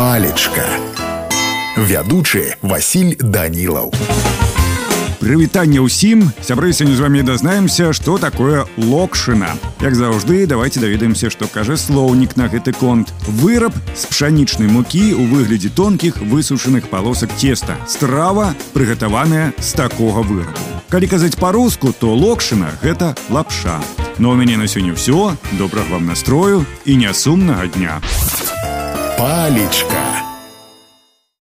палечка вядучы Васіль данілаў Прывітанне ўсім сябры сёння з вами дазнаемся што такое локшына Як заўжды давайте даведаемся што кажа слоўнік на гэты конт выраб з пшанічнай мукі у выглядзе тонкіх высушаных палосак цеста страва прыгатаваная з такога вырабу Калі казаць па-руску то локшына гэта лапша но у мяне на сёння ўсё добрага вам настрою і нясумнага дня палечка